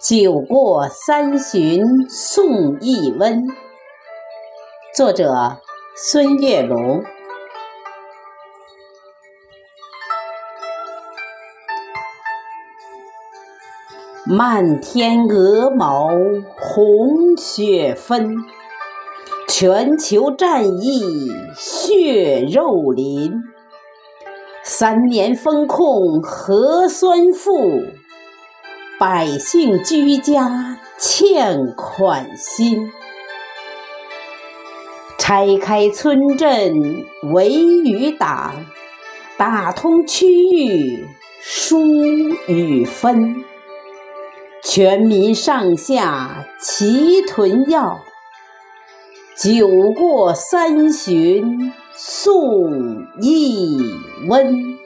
酒过三巡送一温，作者孙月龙。漫天鹅毛红雪纷，全球战役血肉淋。三年封控核酸负。百姓居家欠款心，拆开村镇围与打，打通区域疏与分，全民上下齐囤药，酒过三巡送一温。